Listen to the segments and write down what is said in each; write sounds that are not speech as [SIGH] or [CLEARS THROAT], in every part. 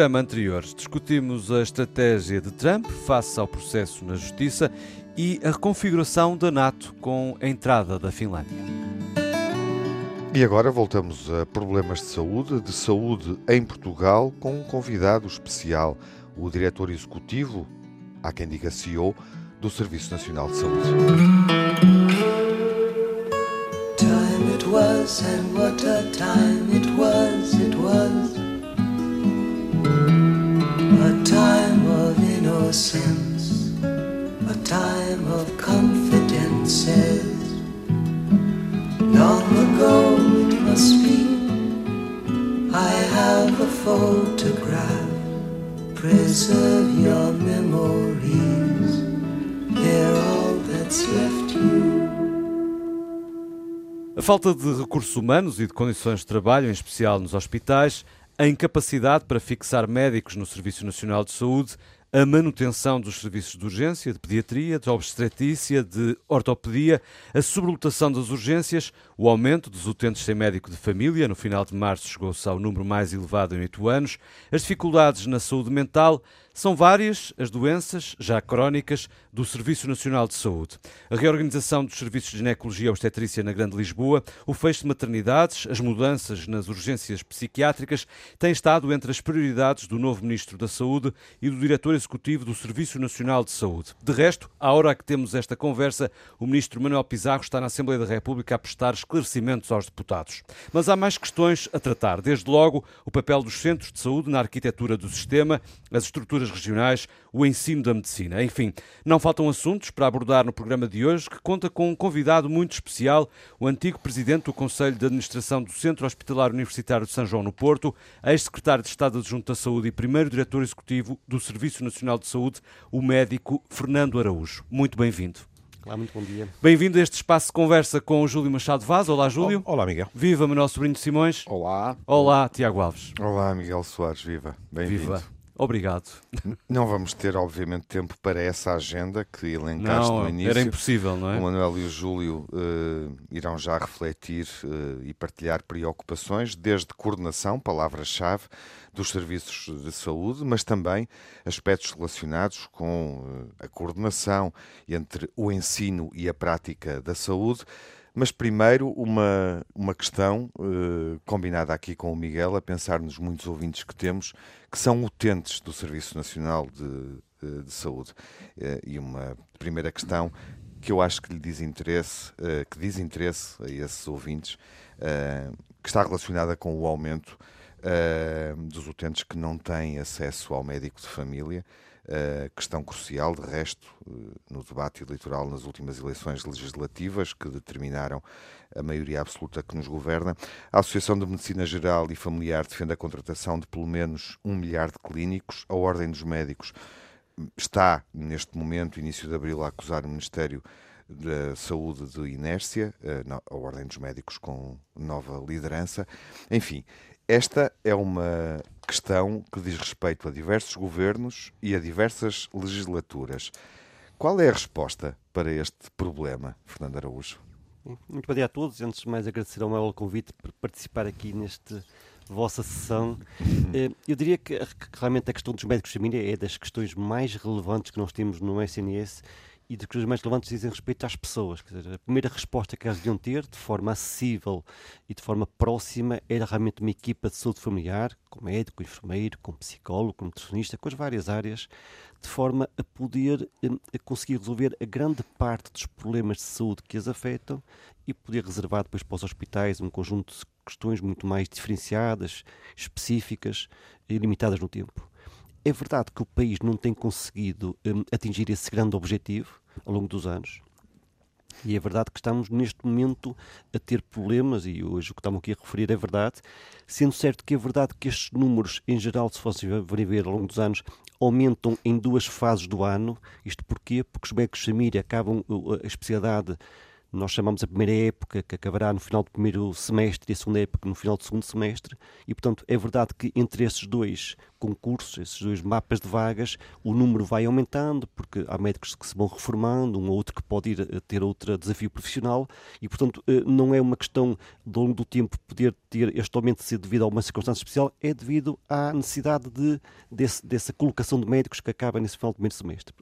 programa anterior, discutimos a estratégia de Trump face ao processo na Justiça e a reconfiguração da NATO com a entrada da Finlândia. E agora voltamos a problemas de saúde, de saúde em Portugal, com um convidado especial, o diretor executivo, há quem diga CEO, do Serviço Nacional de Saúde. Time it was and what a time it was, it was a time of. Long ago it must be, I have a photograph. Preserve your memories, they're all that's left you. A falta de recursos humanos e de condições de trabalho, em especial nos hospitais, a incapacidade para fixar médicos no Serviço Nacional de Saúde, a manutenção dos serviços de urgência, de pediatria, de obstetrícia, de ortopedia, a sobrelotação das urgências, o aumento dos utentes sem médico de família, no final de março chegou-se ao número mais elevado em oito anos, as dificuldades na saúde mental, são várias as doenças, já crónicas, do Serviço Nacional de Saúde. A reorganização dos serviços de ginecologia e obstetrícia na Grande Lisboa, o fecho de maternidades, as mudanças nas urgências psiquiátricas têm estado entre as prioridades do novo Ministro da Saúde e do Diretor Executivo do Serviço Nacional de Saúde. De resto, à hora que temos esta conversa, o Ministro Manuel Pizarro está na Assembleia da República a prestar esclarecimentos aos deputados. Mas há mais questões a tratar. Desde logo, o papel dos centros de saúde na arquitetura do sistema, as estruturas regionais, o ensino da medicina. Enfim, não faltam assuntos para abordar no programa de hoje, que conta com um convidado muito especial, o antigo presidente do Conselho de Administração do Centro Hospitalar Universitário de São João no Porto, ex-secretário de Estado Adjunto da Saúde e primeiro diretor executivo do Serviço Nacional de Saúde, o médico Fernando Araújo. Muito bem-vindo. Olá, muito bom dia. Bem-vindo a este espaço de conversa com o Júlio Machado Vaz. Olá, Júlio. Olá, Miguel. Viva, Manuel Sobrinho de Simões. Olá. Olá, Tiago Alves. Olá, Miguel Soares. Viva. Bem-vindo. Viva. Obrigado. Não vamos ter, obviamente, tempo para essa agenda que elencaste não, no início. Era impossível, não é? O Manuel e o Júlio uh, irão já refletir uh, e partilhar preocupações, desde coordenação, palavra-chave, dos serviços de saúde, mas também aspectos relacionados com uh, a coordenação entre o ensino e a prática da saúde. Mas primeiro uma, uma questão uh, combinada aqui com o Miguel, a pensar nos muitos ouvintes que temos, que são utentes do Serviço Nacional de, de Saúde. Uh, e uma primeira questão que eu acho que lhe diz interesse, uh, que diz interesse a esses ouvintes, que está relacionada com o aumento dos utentes que não têm acesso ao médico de família questão crucial, de resto, eh, no debate eleitoral nas últimas eleições legislativas que determinaram a maioria absoluta que nos governa. A Associação de Medicina Geral e Familiar defende a contratação de pelo menos um milhar de clínicos. A Ordem dos Médicos está, neste momento, início de abril, a acusar o Ministério da Saúde de inércia, eh, a Ordem dos Médicos com nova liderança. Enfim, esta é uma questão que diz respeito a diversos governos e a diversas legislaturas. Qual é a resposta para este problema, Fernando Araújo? Muito bom dia a todos. Antes de mais, agradecer ao meu convite por participar aqui neste vossa sessão. Uhum. Eh, eu diria que realmente a questão dos médicos de família é das questões mais relevantes que nós temos no SNS e das coisas mais relevantes dizem respeito às pessoas. Dizer, a primeira resposta que elas deviam ter, de forma acessível e de forma próxima, era realmente uma equipa de saúde familiar, com médico, com enfermeiro, com psicólogo, com nutricionista, com as várias áreas, de forma a poder hum, a conseguir resolver a grande parte dos problemas de saúde que as afetam e poder reservar depois para os hospitais um conjunto de questões muito mais diferenciadas, específicas e limitadas no tempo. É verdade que o país não tem conseguido um, atingir esse grande objetivo, ao longo dos anos. E é verdade que estamos neste momento a ter problemas, e hoje o que estamos aqui a referir é verdade, sendo certo que é verdade que estes números, em geral, se fossem ver ao longo dos anos, aumentam em duas fases do ano. Isto porquê? Porque os médicos de família acabam a especialidade nós chamamos a primeira época, que acabará no final do primeiro semestre, e a segunda época no final do segundo semestre, e portanto é verdade que entre esses dois concursos, esses dois mapas de vagas, o número vai aumentando, porque há médicos que se vão reformando, um ou outro que pode ir a ter outro desafio profissional, e portanto eh, não é uma questão de ao longo do tempo poder ter este aumento ser devido a uma circunstância especial, é devido à necessidade de, desse, dessa colocação de médicos que acaba nesse final do primeiro semestre.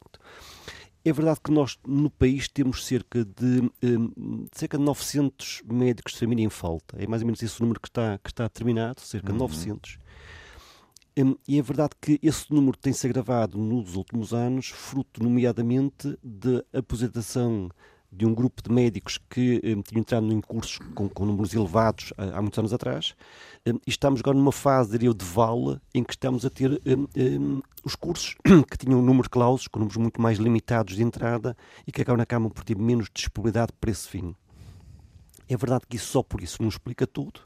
É verdade que nós no país temos cerca de, um, cerca de 900 médicos de família em falta. É mais ou menos esse o número que está, que está terminado, cerca de uhum. 900. Um, e é verdade que esse número tem-se agravado nos últimos anos, fruto, nomeadamente, de aposentação de um grupo de médicos que um, tinham entrado em cursos com, com números elevados há, há, muitos anos atrás, um, e estamos agora numa fase, diria eu, de vale, em que estamos a ter um, os cursos [CLEARS THROAT] que tinham números clausos, com números muito mais limitados de entrada, e que agora acabam por ter menos disponibilidade para esse fim. É verdade que isso só por isso não explica tudo,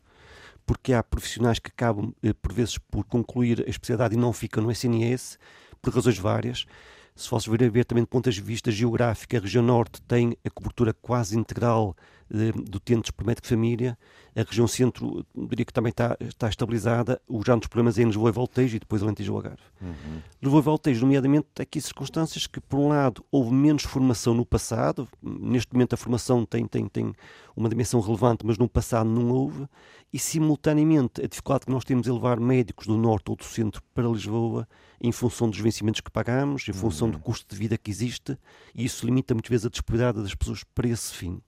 porque há profissionais que acabam, eh, por vezes, por concluir a especialidade e não ficam no SNS, por razões várias se fosses vir a ver também do ponto de vista geográfico, a região norte tem a cobertura quase integral do utentes por médico de família, a região centro diria que também está, está estabilizada, os grandes problemas é em Lisboa e Voltejo e depois Alentejo e Algarve. Uhum. Lisboa e Voltejo, nomeadamente, aqui circunstâncias que, por um lado, houve menos formação no passado, neste momento a formação tem, tem, tem uma dimensão relevante, mas no passado não houve, e simultaneamente a dificuldade que nós temos em levar médicos do norte ou do centro para Lisboa em função dos vencimentos que pagamos, em função uhum. do custo de vida que existe, e isso limita muitas vezes a disponibilidade das pessoas para esse fim.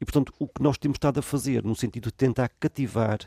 E, portanto, o que nós temos estado a fazer, no sentido de tentar cativar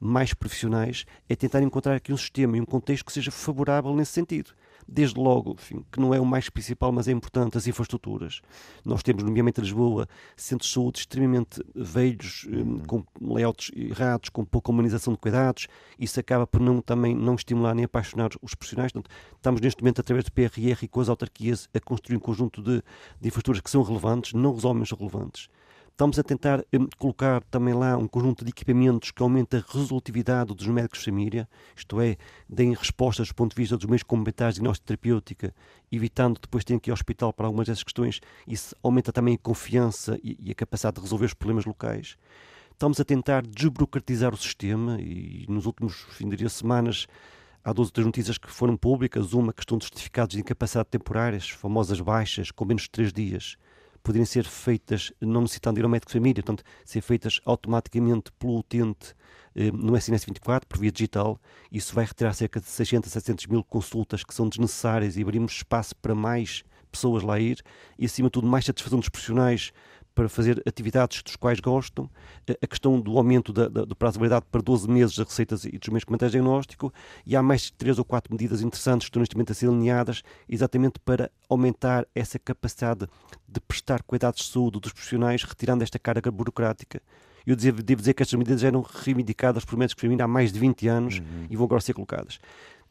mais profissionais, é tentar encontrar aqui um sistema e um contexto que seja favorável nesse sentido desde logo, enfim, que não é o mais principal, mas é importante, as infraestruturas. Nós temos, nomeadamente em Lisboa, centros de saúde extremamente velhos, hum, uhum. com layouts errados, com pouca humanização de cuidados. Isso acaba por não, também não estimular nem apaixonar os profissionais. Portanto, estamos neste momento, através do PRR e com as autarquias, a construir um conjunto de, de infraestruturas que são relevantes, não resolvem os relevantes. Estamos a tentar um, colocar também lá um conjunto de equipamentos que aumenta a resolutividade dos médicos de família, isto é, deem respostas do ponto de vista dos meios complementares de diagnóstico terapêutica, evitando depois terem que ir ao hospital para algumas dessas questões. Isso aumenta também a confiança e, e a capacidade de resolver os problemas locais. Estamos a tentar desburocratizar o sistema e nos últimos, fim de semanas, há duas outras notícias que foram públicas. Uma, questão de certificados de incapacidade temporárias, famosas baixas, com menos de três dias poderiam ser feitas, não necessitando ir ao médico de família, portanto, ser feitas automaticamente pelo utente eh, no SNS 24, por via digital. Isso vai retirar cerca de 600 a 700 mil consultas que são desnecessárias e abrimos espaço para mais pessoas lá ir e, acima de tudo, mais satisfação dos profissionais para fazer atividades dos quais gostam, a questão do aumento da, da, do prazo de validade para 12 meses das receitas e dos meios comentários de diagnóstico, e há mais três ou quatro medidas interessantes que estão neste momento a ser alinhadas, exatamente para aumentar essa capacidade de prestar cuidados de saúde dos profissionais, retirando esta carga burocrática. Eu devo, dizer que estas medidas eram reivindicadas por médicos mim há mais de 20 anos uhum. e vão agora ser colocadas.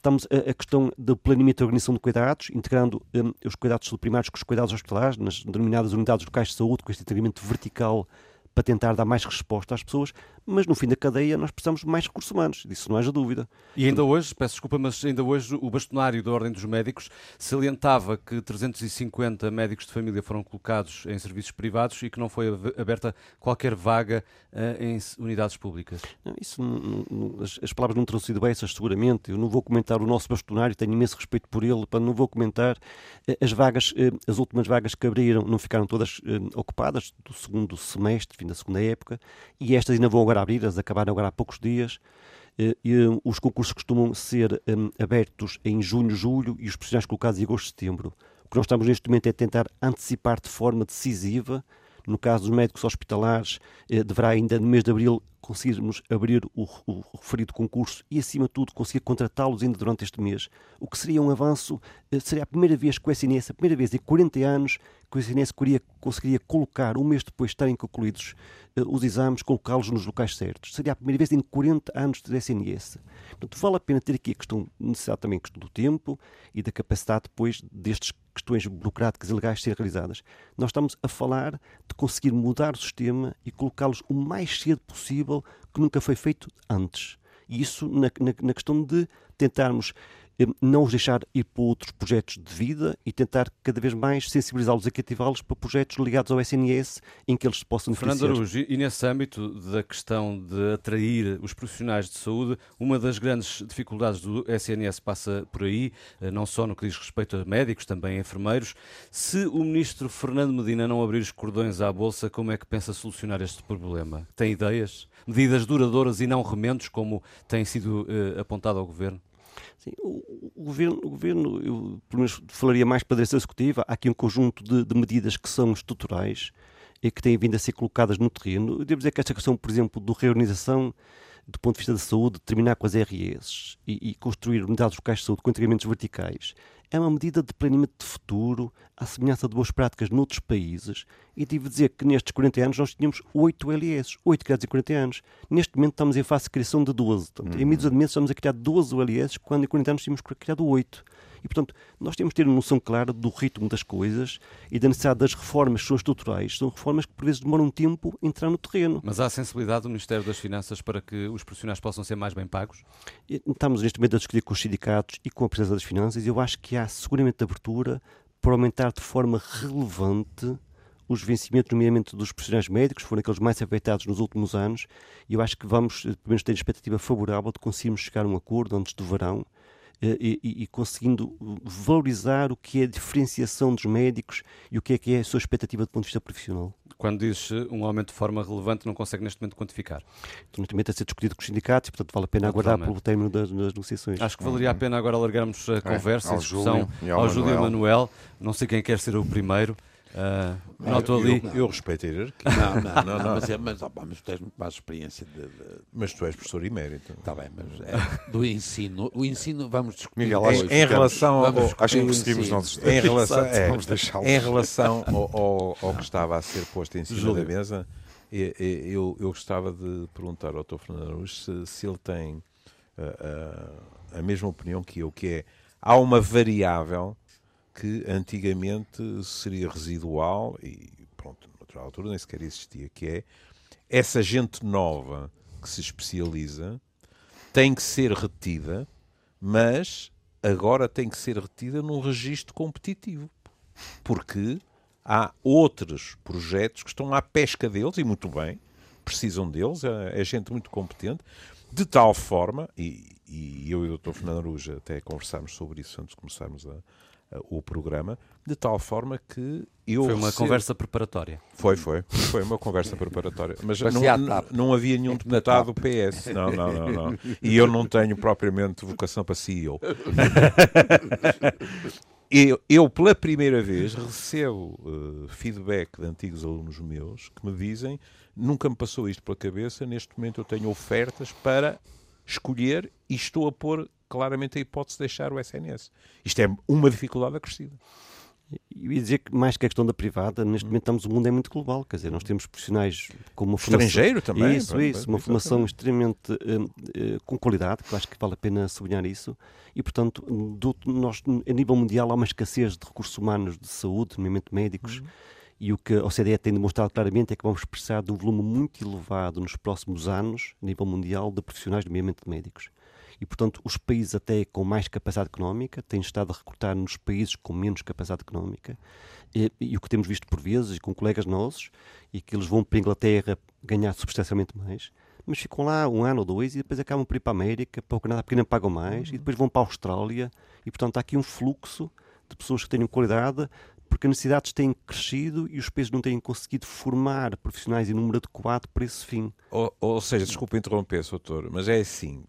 Estamos a, a questão do planeamento e organização de cuidados, integrando um, os cuidados primários com os cuidados hospitalares, nas denominadas unidades locais de saúde, com este integramento vertical para tentar dar mais resposta às pessoas, mas no fim da cadeia nós precisamos de mais recursos humanos, disso não haja dúvida. E ainda hoje, peço desculpa, mas ainda hoje o bastonário da Ordem dos Médicos salientava que 350 médicos de família foram colocados em serviços privados e que não foi aberta qualquer vaga uh, em unidades públicas. Não, isso, não, não, as, as, palavras não terão sido essas, seguramente. Eu não vou comentar o nosso bastonário, tenho imenso respeito por ele, para não vou comentar. Eh, as vagas, eh, as últimas vagas que abriram não ficaram todas ocupadas do segundo semestre, fim da segunda época, e estas ainda vão agora abrir, elas acabaram agora há poucos dias. Eh, e, os concursos costumam ser um, abertos em junho, julho e os profissionais colocados em agosto, setembro. O que nós estamos neste momento é tentar antecipar de forma decisiva no caso dos médicos hospitalares, eh, deverá ainda no mês de abril conseguirmos abrir o, o referido concurso e, acima de tudo, conseguir contratá-los ainda durante este mês, o que seria um avanço, eh, seria a primeira vez que o SNS, a primeira vez em 40 anos, que o SNS conseguiria, conseguiria colocar, um mês depois de estarem concluídos uh, os exames, colocá-los nos locais certos. Seria a primeira vez em 40 anos de SNS. Portanto, vale a pena ter aqui a questão, necessidade também a questão do tempo e da capacidade depois destes questões burocráticas e legais serem realizadas. Nós estamos a falar de conseguir mudar o sistema e colocá-los o mais cedo possível que nunca foi feito antes. E isso na, na, na questão de tentarmos eh, não os deixar ir para outros projetos de vida e tentar cada vez mais sensibilizá-los e cativá-los para projetos ligados ao SNS em que eles possam Fernando Araújo, e nesse âmbito da questão de atrair os profissionais de saúde, uma das grandes dificuldades do SNS passa por aí, eh, não só no que diz respeito a médicos, também a enfermeiros. Se o ministro Fernando Medina não abrir os cordões à Bolsa, como é que pensa solucionar este problema? Tem ideias? Medidas duradouras e não remendos, como tem sido eh, apontado ao Governo? Sim, o, o, governo, o governo, eu pelo menos falaria mais para a direção executiva, há aqui um conjunto de, de, medidas que são estruturais e que têm vindo a ser colocadas no terreno. Eu devo dizer que esta questão, por exemplo, de reorganização do ponto de vista da saúde, terminar com as RS e, e construir unidades locais de saúde com integramentos verticais, é uma medida de planeamento de futuro, à semelhança de boas práticas noutros países, e devo dizer que nestes 40 anos nós tínhamos 8 LS, 8 criados em 40 anos. Neste momento estamos em fase de criação de 12. Portanto, uhum. Em meio meses estamos a criar 12 LS, quando em 40 anos tínhamos criado 8. E, portanto, nós temos que ter uma noção clara do ritmo das coisas e da necessidade das reformas que são estruturais. São reformas que, por vezes, demoram um tempo a entrar no terreno. Mas há sensibilidade do Ministério das Finanças para que os profissionais possam ser mais bem pagos? Estamos, neste momento, a discutir com os sindicatos e com a Presidência das Finanças e eu acho que há seguramente abertura para aumentar de forma relevante os vencimentos, nomeadamente dos profissionais médicos, foram aqueles mais afetados nos últimos anos, e eu acho que vamos, pelo menos, ter expectativa favorável de conseguirmos chegar a um acordo antes do verão e, e, e, conseguindo valorizar o que é a diferenciação dos médicos e o que é que é a sua expectativa do ponto de vista profissional. Quando diz eh, um aumento de forma relevante, não consegue neste momento quantificar? Então, neste momento a ser discutido com os sindicatos portanto, vale a pena aguardar pelo término das, das, negociações. Acho que valeria a pena agora alargarmos a é, conversa, a discussão ao, ao Júlio Manuel. Não sei quem quer ser o primeiro. Uh, noto ali. Eu, eu, respeito a hierarquia. Não, não, [LAUGHS] não, não. mas, é, mas, opa, mas tu tens muito mais experiência de, de... Mas tu és professor emérito. Está bem, mas é, do ensino. O ensino vamos discutir. Miguel, acho, em, relação ao, acho que conseguimos nós em relação, é, em relação ao, ao, ao, que estava a ser posto em cima Júlio. da mesa, eu, eu gostava de perguntar ao Dr. Fernando Araújo se, se ele tem uh, uh, a mesma opinião que eu, que é há uma variável que antigamente seria residual e, pronto, noutra altura nem sequer existia, que é essa gente nova que se especializa tem que ser retida, mas agora tem que ser retida num registro competitivo. Porque há outros projetos que estão à pesca deles, e muito bem, precisam deles, é, é gente muito competente, de tal forma, e, e eu e o Dr. Fernando Aruja até conversámos sobre isso antes de começarmos a, o programa, de tal forma que eu. Foi uma conversa preparatória. Foi, foi. Foi uma conversa preparatória. Mas não, não, havia nenhum deputado do PS. Não, não, não, não. E eu não tenho propriamente vocação para CEO. [LAUGHS] Eu, eu, pela primeira vez, recebo uh, feedback de antigos alunos meus que me dizem: nunca me passou isto pela cabeça, neste momento eu tenho ofertas para escolher e estou a pôr claramente a hipótese de deixar o SNS. Isto é uma dificuldade acrescida. Eu ia dizer que mais que a questão da privada, neste momento estamos, o mundo é muito global, quer dizer, nós temos profissionais com uma formação... Estrangeiro também. Isso, isso, uma formação extremamente uh, uh, com qualidade, que eu acho que vale a pena sublinhar isso, e portanto, do, nós, a nível mundial há uma escassez de recursos humanos de saúde, nomeadamente médicos, uhum. e o que a OCDE tem demonstrado claramente é que vamos precisar de um volume muito elevado nos próximos anos, a nível mundial, de profissionais, nomeadamente médicos e, portanto, os países até com mais capacidade económica têm estado a recrutar nos países com menos capacidade económica e, e o que temos visto por vezes, e com colegas nossos, e que eles vão para a Inglaterra ganhar substancialmente mais, mas ficam lá um ano ou dois e depois acabam por ir para a América, para o Canadá, porque não pagam mais, uhum. e depois vão para a Austrália, e portanto há aqui um fluxo de pessoas que tenham qualidade, porque as necessidades têm crescido e os países não têm conseguido formar profissionais em número adequado para esse fim. Ou, ou seja, desculpe interromper, doutor, mas é assim,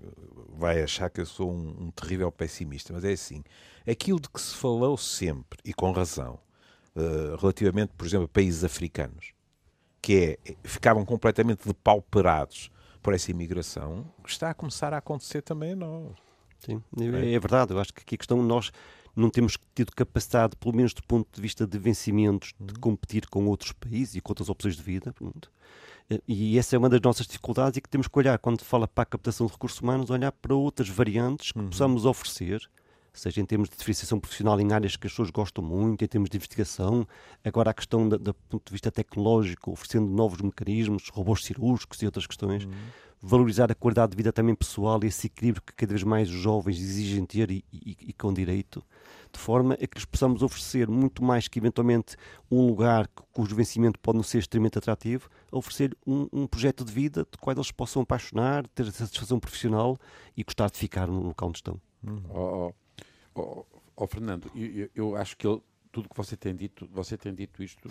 vai achar que eu sou um, um, terrível pessimista, mas é assim, aquilo de que se falou sempre, e com razão, uh, relativamente, por exemplo, a países africanos, que é, ficavam completamente depauperados por essa imigração, está a começar a acontecer também a nós. Sim, é, é verdade, eu acho que aqui a questão, nós não temos tido capacidade, pelo menos do ponto de vista de vencimentos, de uhum. competir com outros países e com outras opções de vida. Pronto. E essa é uma das nossas dificuldades e que temos que olhar, quando fala para a captação de recursos humanos, olhar para outras variantes que uhum. possamos oferecer, seja em termos de diferenciação profissional em áreas que as pessoas gostam muito, em termos de investigação, agora a questão do ponto de vista tecnológico, oferecendo novos mecanismos, robôs cirúrgicos e outras questões, uhum. valorizar a qualidade de vida também pessoal e esse equilíbrio que cada vez mais os jovens exigem ter e, e, e com direito de forma a que lhes possamos oferecer muito mais que eventualmente um lugar cujo vencimento pode não ser extremamente atrativo, oferecer um, um projeto de vida de qual eles possam apaixonar, ter satisfação profissional e gostar de ficar no local onde estão. Hum. Oh, oh, oh, oh, Fernando, eu, eu acho que ele, tudo que você tem dito, você tem dito isto,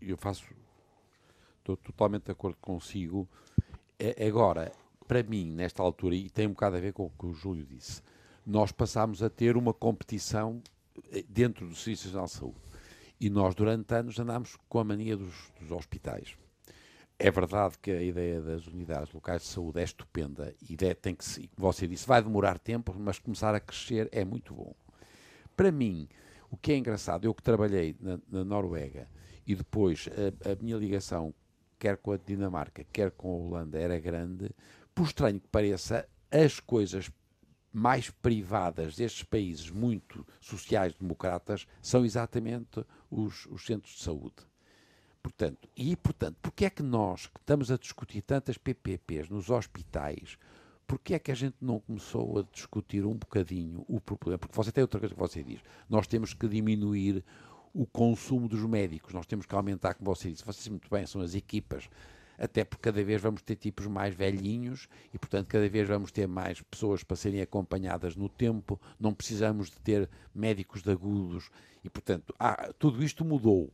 eu faço, estou totalmente de acordo consigo. É, agora, para mim, nesta altura, e tem um bocado a ver com o que o Júlio disse, nós passámos a ter uma competição eh, dentro do Serviço Nacional de Saúde. E nós, durante anos, andámos com a mania dos, dos hospitais. É verdade que a ideia das unidades locais de saúde é estupenda e tem que, como você disse, vai demorar tempo, mas começar a crescer é muito bom. Para mim, o que é engraçado, eu que trabalhei na, na Noruega e depois a, a, minha ligação, quer com a Dinamarca, quer com a Holanda, era grande, por estranho que pareça, as coisas mais privadas destes países muito sociais-democratas são exatamente os, os, centros de saúde. Portanto, e portanto, porque é que nós que estamos a discutir tantas PPPs nos hospitais, porque é que a gente não começou a discutir um bocadinho o problema? Porque você tem outra coisa que você diz. Nós temos que diminuir o consumo dos médicos, nós temos que aumentar, como você disse, você disse muito bem, são as equipas até porque cada vez vamos ter tipos mais velhinhos e, portanto, cada vez vamos ter mais pessoas para serem acompanhadas no tempo, não precisamos de ter médicos de agudos e, portanto, ah, tudo isto mudou.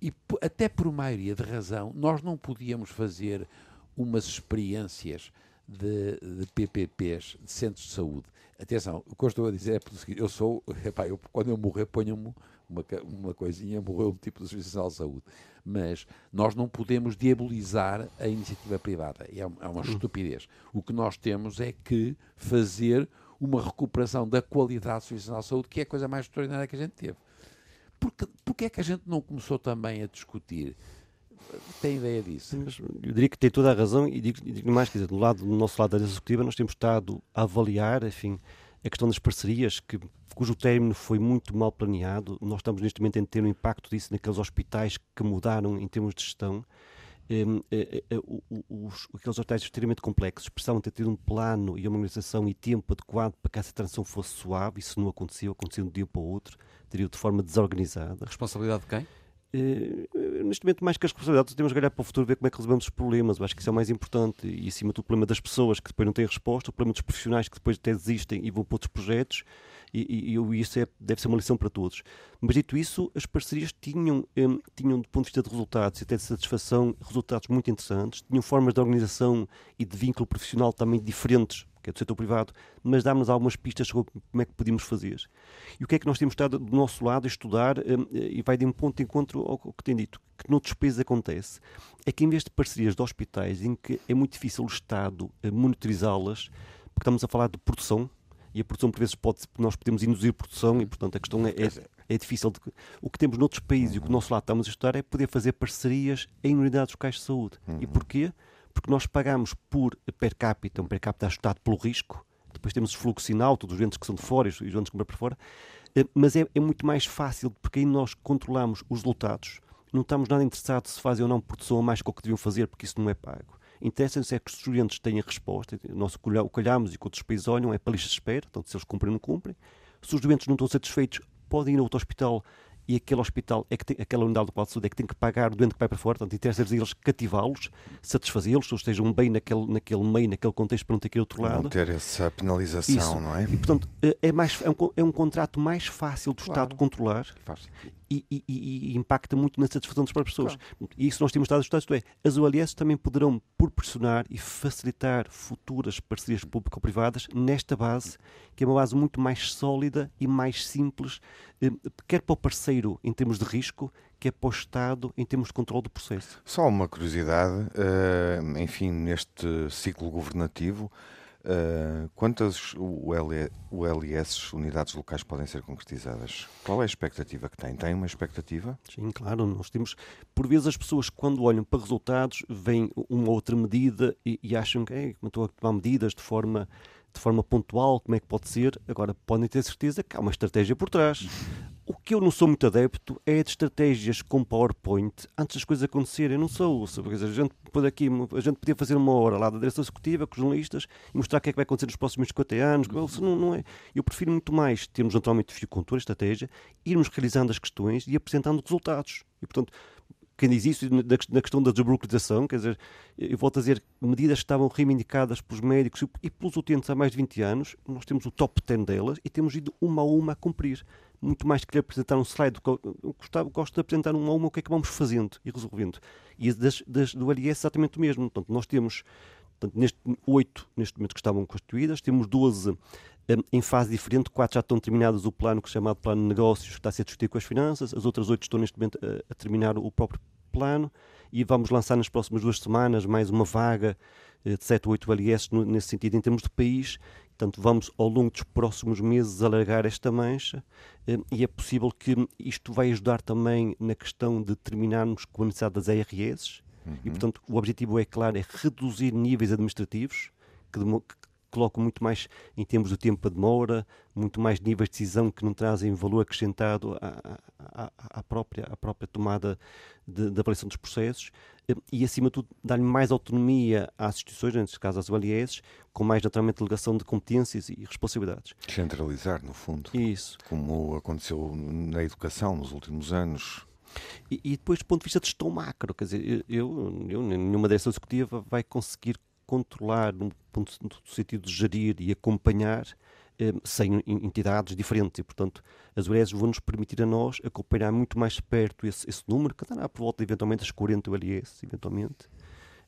E até por maioria de razão, nós não podíamos fazer umas experiências de, de, PPPs, de centros de saúde. Atenção, o que eu estou a dizer é pelo seguinte, eu sou, [LAUGHS] epá, eu, quando eu morrer, ponham-me uma, uma coisinha, morreu um tipo de Serviço Nacional de Saúde. Mas nós não podemos diabolizar a iniciativa privada. É, é uma hum. estupidez. O que nós temos é que fazer uma recuperação da qualidade do Serviço Nacional de Saúde, que é a coisa mais extraordinária que a gente teve. Porque, porque é que a gente não começou também a discutir? Tem ideia disso? eu diria que tem toda a razão e digo, digo mais, quer dizer, do, lado, do nosso lado da executiva nós temos estado a avaliar, enfim, a questão das parcerias, que, cujo término foi muito mal planeado. Nós estamos neste momento a ter um impacto disso naqueles hospitais que mudaram em termos de gestão. Um, eh, eh, os, aqueles hospitais extremamente complexos precisavam ter tido um plano e uma organização e tempo adequado para que essa transição fosse suave. Isso não aconteceu, aconteceu de um dia para o outro, teria de forma desorganizada. Responsabilidade de quem? Uh, neste momento, mais que as responsabilidades, temos que olhar para o futuro ver como é que resolvemos os problemas. Eu acho que isso é o mais importante. E, acima do problema das pessoas que depois não têm resposta, o problema dos profissionais que depois até desistem e vão para outros projetos. E, e, e isso é, deve ser uma lição para todos. Mas, dito isso, as parcerias tinham, um, tinham, do ponto de vista de resultados e até de satisfação, resultados muito interessantes. Tinham formas de organização e de vínculo profissional também diferentes que é do setor privado, mas dá-nos algumas pistas sobre como é que podíamos fazer. E o que é que nós temos estado do nosso lado a estudar, hum, e vai de um ponto de encontro ao que tem dito, que noutros países acontece, é que em vez de parcerias de hospitais em que é muito difícil o Estado eh, monitorizá-las, porque estamos a falar de produção, e a produção por vezes pode, nós podemos induzir produção e portanto a questão é, é, é difícil. De, o que temos noutros países e o que do nosso lado estamos a estudar é poder fazer parcerias em unidades locais de saúde. E uhum. porquê? Porque nós pagamos por per capita, um per capita ajustado pelo risco, depois temos os fluxos in alto dos doentes que são de fora e os doentes que vão para fora, eh, mas é, é, muito mais fácil porque aí nós controlamos os resultados, não estamos nada interessados se fazem ou não produção mais que o que deviam fazer, porque isso não é pago. Interessa-nos é que os estudantes tenham resposta, nós o que olhamos e que outros países olham é para lista de espera, portanto se eles cumprem ou não cumprem. Se os doentes não estão satisfeitos, podem ir a outro hospital e aquele hospital, é que tem, aquela unidade do quadro de saúde é que tem que pagar o doente que vai para fora, portanto, interessa eles cativá-los, satisfazê-los, ou estejam bem naquele, naquele meio, naquele contexto, para não ter que ir outro lado. Não ter essa penalização, Isso. não é? E, portanto, é, é mais, é, um, é um contrato mais fácil do claro. Estado controlar. E, e, e, impacta muito na satisfação das próprias pessoas. Claro. E isso nós temos a estudar, isto é, as OLS também poderão proporcionar e facilitar futuras parcerias público-privadas nesta base, que é uma base muito mais sólida e mais simples, eh, quer para o parceiro em termos de risco, quer para o Estado em termos de controle do processo. Só uma curiosidade, eh, enfim, neste ciclo governativo, Uh, quantas ULS, unidades locais, podem ser concretizadas? Qual é a expectativa que tem? Tem uma expectativa? Sim, claro. Nós temos, por vezes, as pessoas, quando olham para resultados, veem uma outra medida e, e acham que estou a tomar medidas de forma de forma pontual como é que pode ser. Agora, podem ter certeza que há uma estratégia por trás. O que eu não sou muito adepto é de estratégias com PowerPoint antes das coisas acontecerem. Eu não sou. A gente, pôr aqui, a gente podia fazer uma hora lá da direção executiva com os jornalistas e mostrar o que é que vai acontecer nos próximos 50 anos. Isso não, não é. Eu prefiro muito mais termos naturalmente fio contor, estratégia, irmos realizando as questões e apresentando resultados. E, portanto, quem diz isso na questão da desburocratização, quer dizer, eu volto a dizer, medidas que estavam reivindicadas pelos médicos e pelos utentes há mais de 20 anos, nós temos o top 10 delas e temos ido uma a uma a cumprir. Muito mais que lhe apresentar um slide, eu gostava, gosto de apresentar uma a uma o que é que vamos fazendo e resolvendo. E das, das, do LIS é exatamente o mesmo. Portanto, nós temos portanto, neste, 8 neste momento que estavam constituídas, temos 12 um, em fase diferente, quatro já estão terminadas o plano que é chamado Plano de Negócios, que está a ser discutido com as finanças, as outras oito estão neste momento a, a terminar o próprio plano e vamos lançar nas próximas duas semanas mais uma vaga eh, de 7 ou 8 LS nesse sentido em termos de país. Portanto, vamos ao longo dos próximos meses alargar esta mancha eh, e é possível que isto vai ajudar também na questão de terminarmos com a necessidade das ARS. Uhum. E, portanto, o objetivo é claro, é reduzir níveis administrativos que, colocam muito mais em termos do tempo de demora, muito mais níveis de decisão que não trazem valor acrescentado à, à, à própria, à própria tomada de, de, avaliação dos processos e, acima de tudo, dar-lhe mais autonomia às instituições, neste caso às OLS, com mais, naturalmente, delegação de competências e responsabilidades. Centralizar, no fundo. Isso. Como aconteceu na educação nos últimos anos. E, e, depois, do ponto de vista de gestão macro, quer dizer, eu, eu nenhuma direção executiva vai conseguir controlar, no, no sentido de gerir e acompanhar, eh, sem entidades diferentes. E, portanto, as URES vão nos permitir a nós acompanhar muito mais perto esse, esse número, que estará por volta eventualmente as 40 ULS, eventualmente,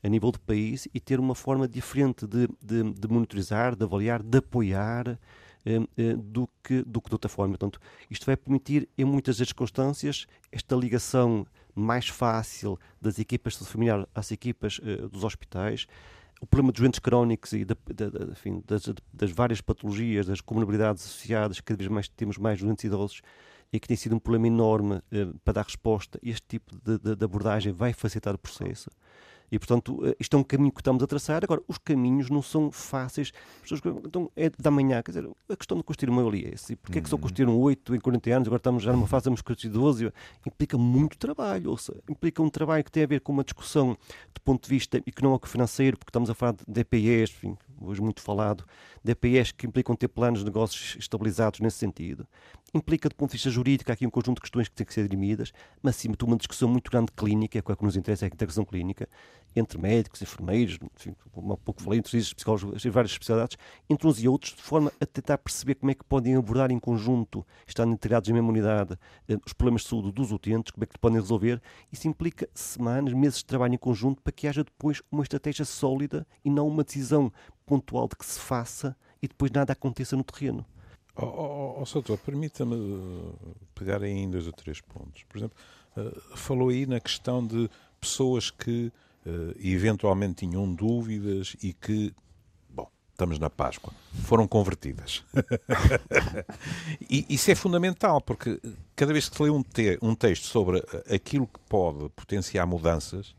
a nível do país, e ter uma forma diferente de, de, de monitorizar, de avaliar, de apoiar. Eh, eh, do, que, do que de outra forma. Portanto, isto vai permitir, em muitas das circunstâncias, esta ligação mais fácil das equipas de familiar às equipas dos hospitais, o problema dos doentes crónicos e da, da, da, enfim, das, das, várias patologias, das comorbidades associadas, cada vez mais temos mais doentes idosos, e que tem sido um problema enorme eh, para dar resposta. Este tipo de, de, de abordagem vai facilitar o processo. E, portanto, eh, isto é um caminho que estamos a traçar. Agora, os caminhos não são fáceis. Então, é da manhã. Quer dizer, a questão de construir uma OLS, e porquê é que só uhum. construíram 8 em 40 anos, agora estamos já numa fase de construir 12, implica muito trabalho. Ou seja, implica um trabalho que tem a ver com uma discussão do ponto de vista económico-financeiro, porque estamos a falar de DPEs, enfim, hoje muito falado, DPEs que implicam ter planos de negócios estabilizados nesse sentido implica, do ponto de vista jurídico, há aqui um conjunto de questões que têm que ser dirimidas, mas acima de tudo uma discussão muito grande clínica, é o que nos interessa é a integração clínica, entre médicos, enfermeiros, enfim, um pouco falei, entre psicólogos, várias especialidades, entre uns e outros, de forma a tentar perceber como é que podem abordar em conjunto, estando integrados na mesma unidade, eh, os problemas de saúde dos utentes, como é que podem resolver. Isso implica semanas, meses de trabalho em conjunto para que haja depois uma estratégia sólida e não uma decisão pontual de que se faça e depois nada aconteça no terreno. Oh, oh, oh, Soutor, permita-me eh, pegar aí em dois ou três pontos. Por exemplo, uh, falou aí na questão de pessoas que uh, eventualmente tinham dúvidas e que, bom, estamos na Páscoa, foram convertidas. [LAUGHS] e isso é fundamental, porque cada vez que se lê um, te um texto sobre aquilo que pode potenciar mudanças,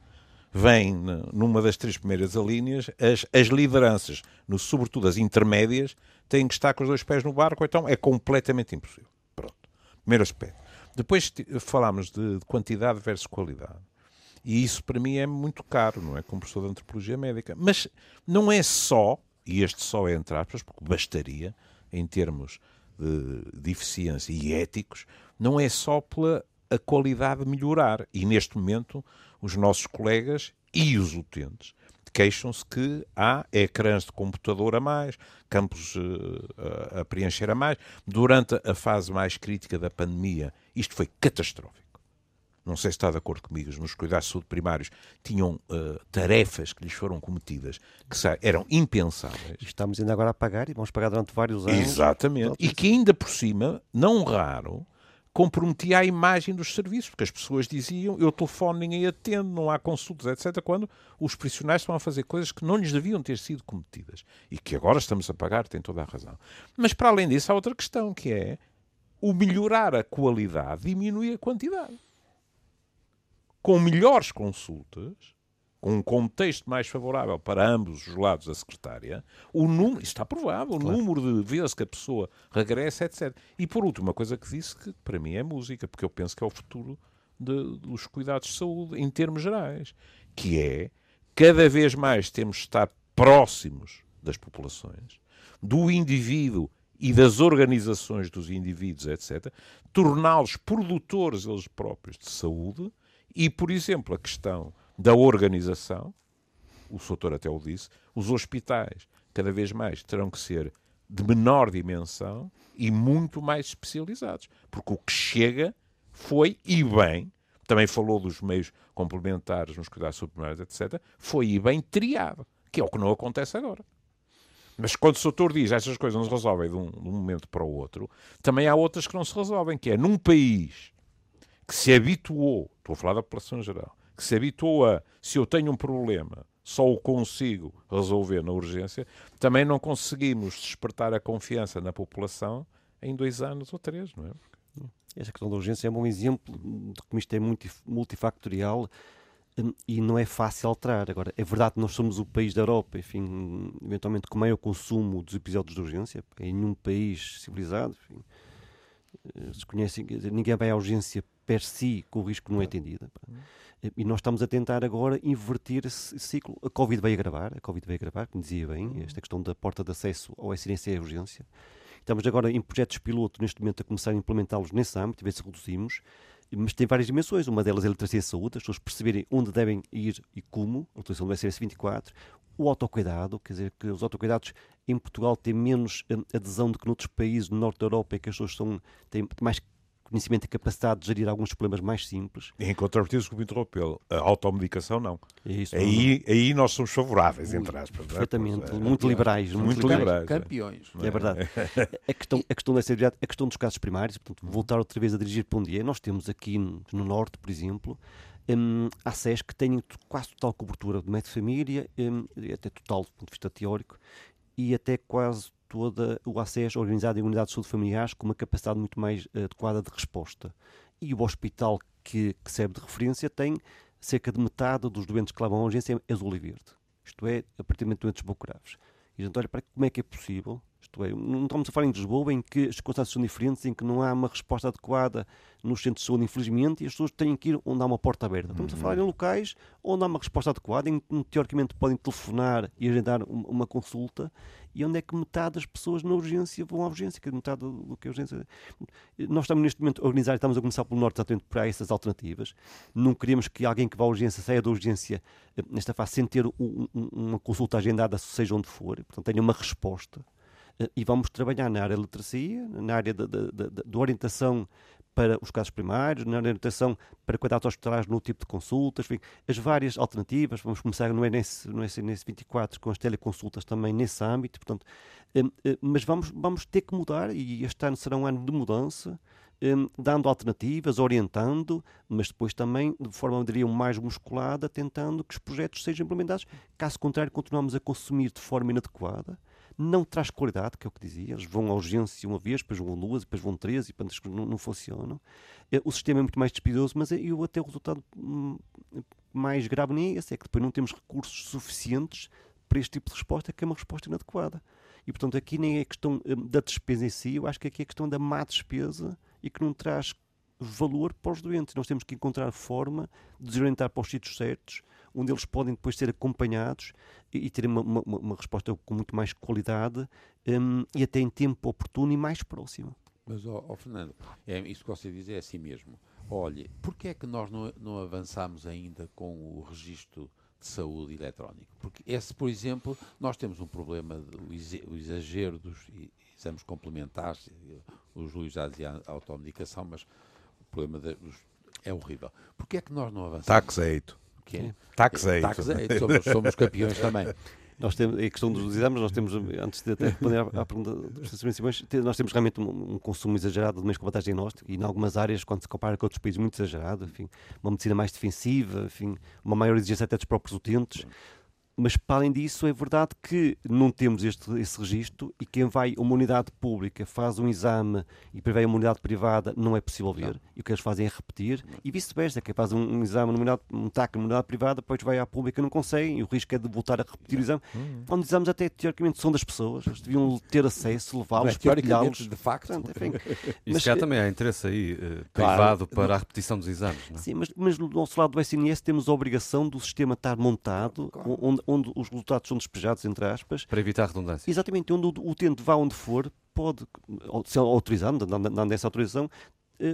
vem numa das três primeiras alíneas as, as lideranças, no, sobretudo as intermédias, têm que estar com os dois pés no barco, então é completamente impossível. Pronto. Primeiro aspecto. Depois falámos de, de quantidade versus qualidade. E isso para mim é muito caro, não é? Como professor de antropologia médica. Mas não é só, e este só é entre aspas, porque bastaria, em termos de, de eficiência e éticos, não é só pela a qualidade melhorar. E neste momento, os nossos colegas e os utentes queixam-se que há ecrãs de computador a mais, campos uh, a preencher a mais. Durante a fase mais crítica da pandemia, isto foi catastrófico. Não sei se está de acordo comigo, nos cuidados de saúde primários tinham uh, tarefas que lhes foram cometidas que eram impensáveis. Estamos ainda agora a pagar e vamos pagar durante vários anos. Exatamente. E que ainda por cima, não raro, comprometia a imagem dos serviços, porque as pessoas diziam eu telefono, ninguém atende, não há consultas, etc., quando os profissionais estão a fazer coisas que não lhes deviam ter sido cometidas e que agora estamos a pagar, tem toda a razão. Mas para além disso, há outra questão que é o melhorar a qualidade diminui a quantidade. Com melhores consultas, com um contexto mais favorável para ambos os lados da secretária, o número, está provado, o claro. número de vezes que a pessoa regressa, etc. E por último, uma coisa que disse que para mim é música, porque eu penso que é o futuro de, dos cuidados de saúde em termos gerais, que é cada vez mais temos de estar próximos das populações, do indivíduo e das organizações dos indivíduos, etc., torná-los produtores eles próprios de saúde e, por exemplo, a questão da organização, o Soutor até o disse, os hospitais cada vez mais terão que ser de menor dimensão e muito mais especializados, porque o que chega foi e bem, também falou dos meios complementares nos cuidados superiores, etc., foi e bem triado, que é o que não acontece agora. Mas quando o Soutor diz estas coisas não se resolvem de um, de um, momento para o outro, também há outras que não se resolvem, que é num país que se habituou, estou a falar da população geral, que se habituou a, se eu tenho um problema, só o consigo resolver na urgência, também não conseguimos despertar a confiança na população em dois anos ou três, não é? Esta questão da urgência é um bom exemplo de como isto é multifactorial hum, e não é fácil alterar. Agora, é verdade que nós somos o país da Europa, enfim, eventualmente com maior consumo dos episódios de urgência, em nenhum país civilizado, enfim, eh, se conhecem, ninguém vai à urgência per si com o risco não é atendido. E nós estamos a tentar agora inverter esse ciclo. A Covid veio agravar, a Covid veio agravar, como dizia bem, esta questão da porta de acesso ao SNC e à urgência. Estamos agora em projetos piloto, neste momento, a começar a implementá-los nesse âmbito, ver se reduzimos. Mas tem várias dimensões. Uma delas é a literacia de saúde, as pessoas perceberem onde devem ir e como, a utilização do SMS 24. O autocuidado, quer dizer, que os autocuidados em Portugal têm menos hum, adesão do que noutros países do norte da Europa, em que as pessoas são, têm mais conhecimento e capacidade de gerir alguns problemas mais simples. Em contrapartida, desculpe interrompê-lo, a automedicação não. É isso, aí, não. aí nós somos favoráveis, entre aspas. É? Perfeitamente, é? muito liberais. Muito, muito liberais. Campeões. É, é verdade. [LAUGHS] a, questão, a questão da seriedade, a questão dos casos primários, portanto, voltar outra vez a dirigir para um dia. Nós temos aqui no, no Norte, por exemplo, um, há SES que têm quase total cobertura de médico de família, um, até total do ponto de vista teórico, e até quase toda o acesso organizado em unidades de saúde familiares com uma capacidade muito mais adequada de resposta. E o hospital que, que serve de referência tem cerca de metade dos doentes que levam à urgência é azul e verde. Isto é, a partir de doentes pouco graves. E a gente olha para como é que é possível isto é, não estamos a falar em Lisboa, em que as circunstâncias são diferentes, em que não há uma resposta adequada nos centros de saúde, infelizmente, e as pessoas têm que ir onde há uma porta aberta. Estamos a falar em locais onde há uma resposta adequada, em que teoricamente podem telefonar e agendar uma consulta, e onde é que metade das pessoas na urgência vão à urgência, que metade do que é urgência. Nós estamos neste momento a organizar, estamos a começar pelo Norte exatamente para essas alternativas. Não queremos que alguém que vá à urgência saia da urgência eh, nesta fase sem ter um, uma consulta agendada, seja onde for, portanto tenha uma resposta. Eh, e vamos trabalhar na área de literacia, na área de, de, de, de orientação para os casos primários, na orientação para cuidados hospitalares no tipo de consultas, enfim, as várias alternativas. Vamos começar no ENS, no ENS 24 com as teleconsultas também nesse âmbito, portanto, eh, eh, mas vamos, vamos ter que mudar e este ano será um ano de mudança, dando alternativas, orientando, mas depois também de forma, diria, mais musculada, tentando que os projetos sejam implementados. Caso contrário, continuamos a consumir de forma inadequada não traz qualidade, que é o que dizia. Eles vão à urgência uma vez, depois vão duas, depois vão três e depois não, não funcionam. Eh, o sistema é muito mais despidioso, mas eu até o resultado hum, mais grave nem é esse, é que depois não temos recursos suficientes para este tipo de resposta, que é uma resposta inadequada. E, portanto, aqui nem é questão hum, da despesa em si, eu acho que aqui é questão da má despesa e que não traz valor para os doentes. Nós temos que encontrar forma de desorientar para os sítios certos, onde eles podem depois ser acompanhados e, e ter uma, uma, uma, resposta com muito mais qualidade um, e até em tempo oportuno e mais próximo. Mas, ó, ó Fernando, é, isso que você diz é assim mesmo. Olhe, porquê é que nós não, não avançamos ainda com o registro de saúde eletrónico? Porque esse, por exemplo, nós temos um problema do exagero dos exames complementares, o Júlio já dizia a automedicação, mas o problema dos, é horrível. Porquê é que nós não avançamos? Taxeito que é. Taxeito. Somos, somos campeões também. Nós temos, a questão dos exames, nós temos, antes de até responder à, à pergunta dos estacionamentos, nós temos realmente um, um, consumo exagerado de meios complementares diagnóstico e, em algumas áreas, quando se compara com outros países, muito exagerado. Enfim, uma medicina mais defensiva, enfim, uma maior exigência até dos próprios utentes. Mas, para além disso, é verdade que não temos este, esse registro e quem vai a uma unidade pública faz um exame e prevê uma unidade privada não é possível ver. Não. E o que eles fazem é repetir. E vice-versa, quem faz um, um, exame numa unidade, um TAC numa unidade privada, depois vai à pública e não consegue. E o risco é de voltar a repetir o exame. Hum. Quando exames até teoricamente são das pessoas, eles deviam ter acesso, levá-los, partilhá-los. de facto. Portanto, enfim, Isso mas, já também há interesse aí uh, privado claro. para a repetição dos exames. Não? É? Sim, mas, mas do nosso lado do SNS temos a obrigação do sistema estar montado, claro. onde, onde os resultados são despejados, entre aspas. Para evitar redundância. Exatamente, onde o utente vá onde for, pode, se autorizando, dando essa autorização,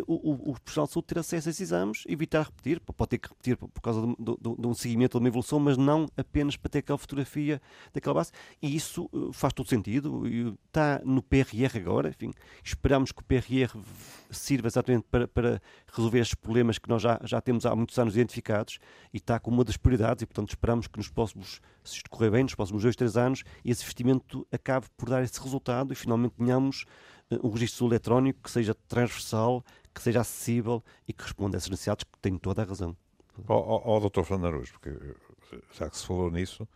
o, o, o profissional de saúde ter acesso a esses exames, evitar repetir, pode ter que repetir por causa de, de, de um seguimento, de uma evolução, mas não apenas para ter aquela fotografia daquela base. E isso eh, faz todo sentido, está no PRR agora, enfim, esperamos que o PRR sirva exatamente para, para resolver estes problemas que nós já, já temos há muitos anos identificados e está como uma das prioridades e, portanto, esperamos que nos próximos, se isto correr bem, nos próximos dois, três anos, esse investimento acabe por dar esse resultado e finalmente tenhamos eh, um registro eletrónico que seja transversal, que seja acessível e que responda a essas necessidades, que tem toda a razão. Ó oh, oh, Dr. Fernando porque já que se falou nisso,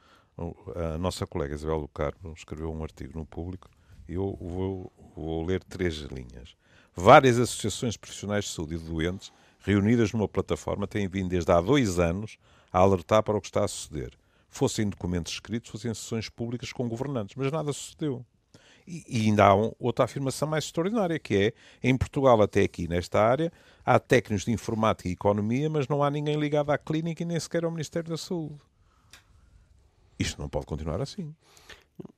a nossa colega Isabel do Carmo escreveu um artigo no público e eu vou, vou ler três linhas. Várias associações profissionais de saúde e de doentes, reunidas numa plataforma, têm vindo desde há dois anos a alertar para o que está a suceder. Fossem documentos escritos, fossem sessões públicas com governantes, mas nada sucedeu. E, e ainda há um, outra afirmação mais extraordinária, que é, em Portugal até aqui nesta área, há técnicos de informática e economia, mas não há ninguém ligado à clínica e nem sequer ao Ministério da Saúde. Isto não pode continuar assim.